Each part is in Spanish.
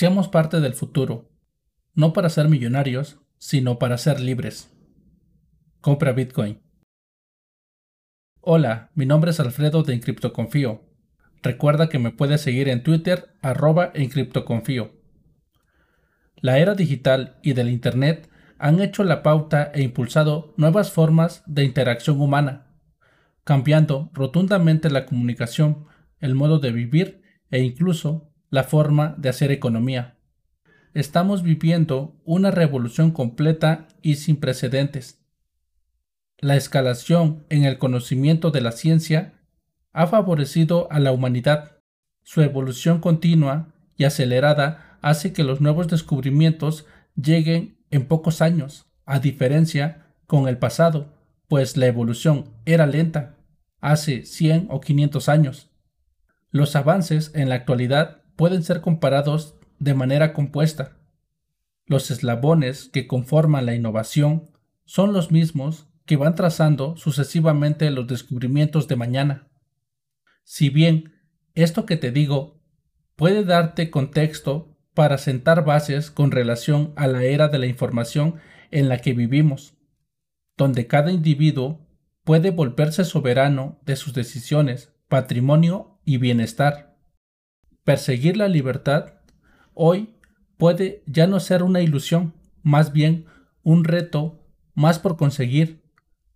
Seamos parte del futuro, no para ser millonarios, sino para ser libres. Compra Bitcoin. Hola, mi nombre es Alfredo de Encriptoconfío. Recuerda que me puedes seguir en Twitter arroba Encriptoconfío. La era digital y del Internet han hecho la pauta e impulsado nuevas formas de interacción humana, cambiando rotundamente la comunicación, el modo de vivir e incluso la forma de hacer economía. Estamos viviendo una revolución completa y sin precedentes. La escalación en el conocimiento de la ciencia ha favorecido a la humanidad. Su evolución continua y acelerada hace que los nuevos descubrimientos lleguen en pocos años, a diferencia con el pasado, pues la evolución era lenta, hace 100 o 500 años. Los avances en la actualidad pueden ser comparados de manera compuesta. Los eslabones que conforman la innovación son los mismos que van trazando sucesivamente los descubrimientos de mañana. Si bien esto que te digo puede darte contexto para sentar bases con relación a la era de la información en la que vivimos, donde cada individuo puede volverse soberano de sus decisiones, patrimonio y bienestar. Perseguir la libertad hoy puede ya no ser una ilusión, más bien un reto más por conseguir,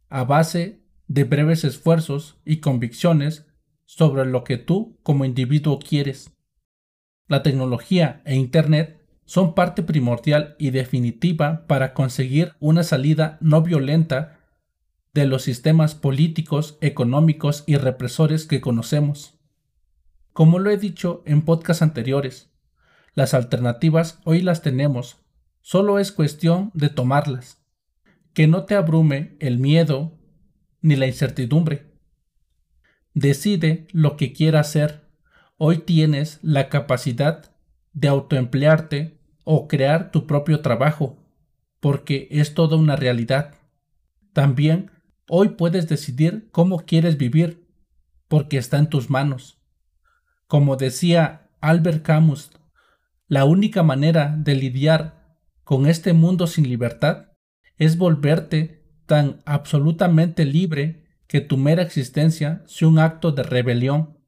a base de breves esfuerzos y convicciones sobre lo que tú como individuo quieres. La tecnología e Internet son parte primordial y definitiva para conseguir una salida no violenta de los sistemas políticos, económicos y represores que conocemos. Como lo he dicho en podcasts anteriores, las alternativas hoy las tenemos, solo es cuestión de tomarlas. Que no te abrume el miedo ni la incertidumbre. Decide lo que quieras hacer hoy tienes la capacidad de autoemplearte o crear tu propio trabajo, porque es toda una realidad. También hoy puedes decidir cómo quieres vivir, porque está en tus manos. Como decía Albert Camus, la única manera de lidiar con este mundo sin libertad es volverte tan absolutamente libre que tu mera existencia sea un acto de rebelión.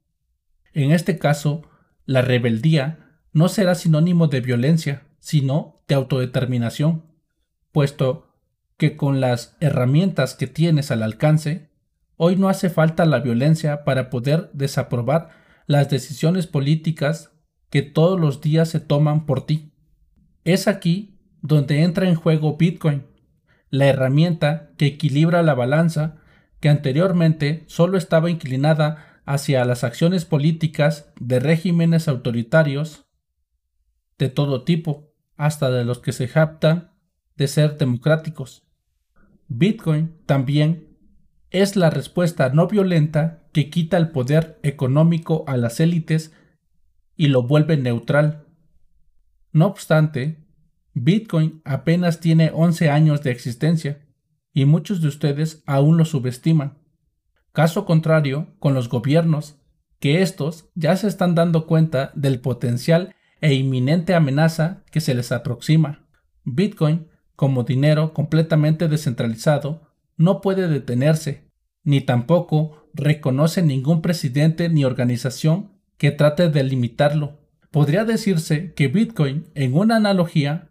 En este caso, la rebeldía no será sinónimo de violencia, sino de autodeterminación, puesto que con las herramientas que tienes al alcance, hoy no hace falta la violencia para poder desaprobar las decisiones políticas que todos los días se toman por ti. Es aquí donde entra en juego Bitcoin, la herramienta que equilibra la balanza que anteriormente solo estaba inclinada hacia las acciones políticas de regímenes autoritarios de todo tipo, hasta de los que se jactan de ser democráticos. Bitcoin también es la respuesta no violenta que quita el poder económico a las élites y lo vuelve neutral. No obstante, Bitcoin apenas tiene 11 años de existencia y muchos de ustedes aún lo subestiman. Caso contrario con los gobiernos, que estos ya se están dando cuenta del potencial e inminente amenaza que se les aproxima. Bitcoin, como dinero completamente descentralizado, no puede detenerse, ni tampoco reconoce ningún presidente ni organización que trate de limitarlo. Podría decirse que Bitcoin, en una analogía,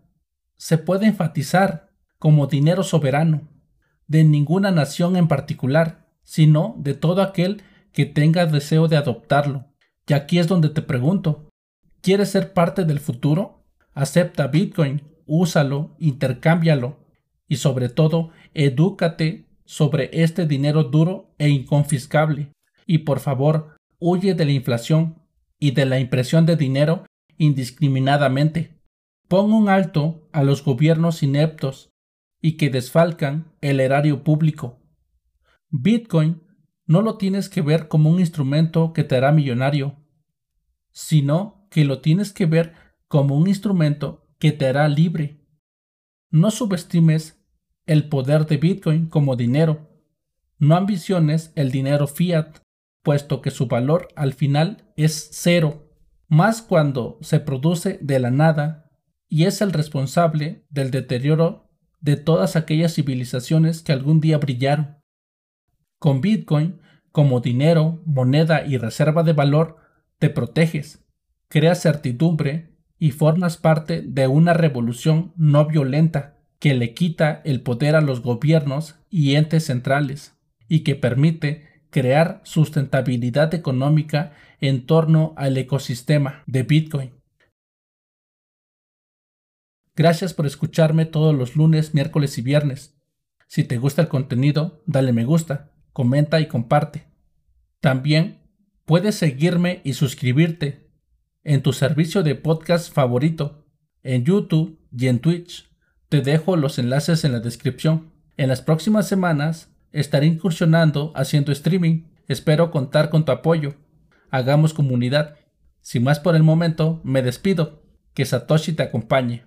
se puede enfatizar como dinero soberano, de ninguna nación en particular, sino de todo aquel que tenga deseo de adoptarlo. Y aquí es donde te pregunto, ¿quieres ser parte del futuro? Acepta Bitcoin, úsalo, intercámbialo y sobre todo, edúcate sobre este dinero duro e inconfiscable. Y por favor, huye de la inflación y de la impresión de dinero indiscriminadamente. Pon un alto a los gobiernos ineptos y que desfalcan el erario público. Bitcoin no lo tienes que ver como un instrumento que te hará millonario, sino que lo tienes que ver como un instrumento que te hará libre. No subestimes el poder de Bitcoin como dinero. No ambiciones el dinero fiat, puesto que su valor al final es cero. más cuando se produce de la nada y es el responsable del deterioro de todas aquellas civilizaciones que algún día brillaron. Con Bitcoin, como dinero, moneda y reserva de valor, te proteges, creas certidumbre y formas parte de una revolución no violenta que le quita el poder a los gobiernos y entes centrales y que permite crear sustentabilidad económica en torno al ecosistema de Bitcoin. Gracias por escucharme todos los lunes, miércoles y viernes. Si te gusta el contenido, dale me gusta, comenta y comparte. También puedes seguirme y suscribirte en tu servicio de podcast favorito, en YouTube y en Twitch. Te dejo los enlaces en la descripción. En las próximas semanas estaré incursionando haciendo streaming. Espero contar con tu apoyo. Hagamos comunidad. Sin más por el momento, me despido. Que Satoshi te acompañe.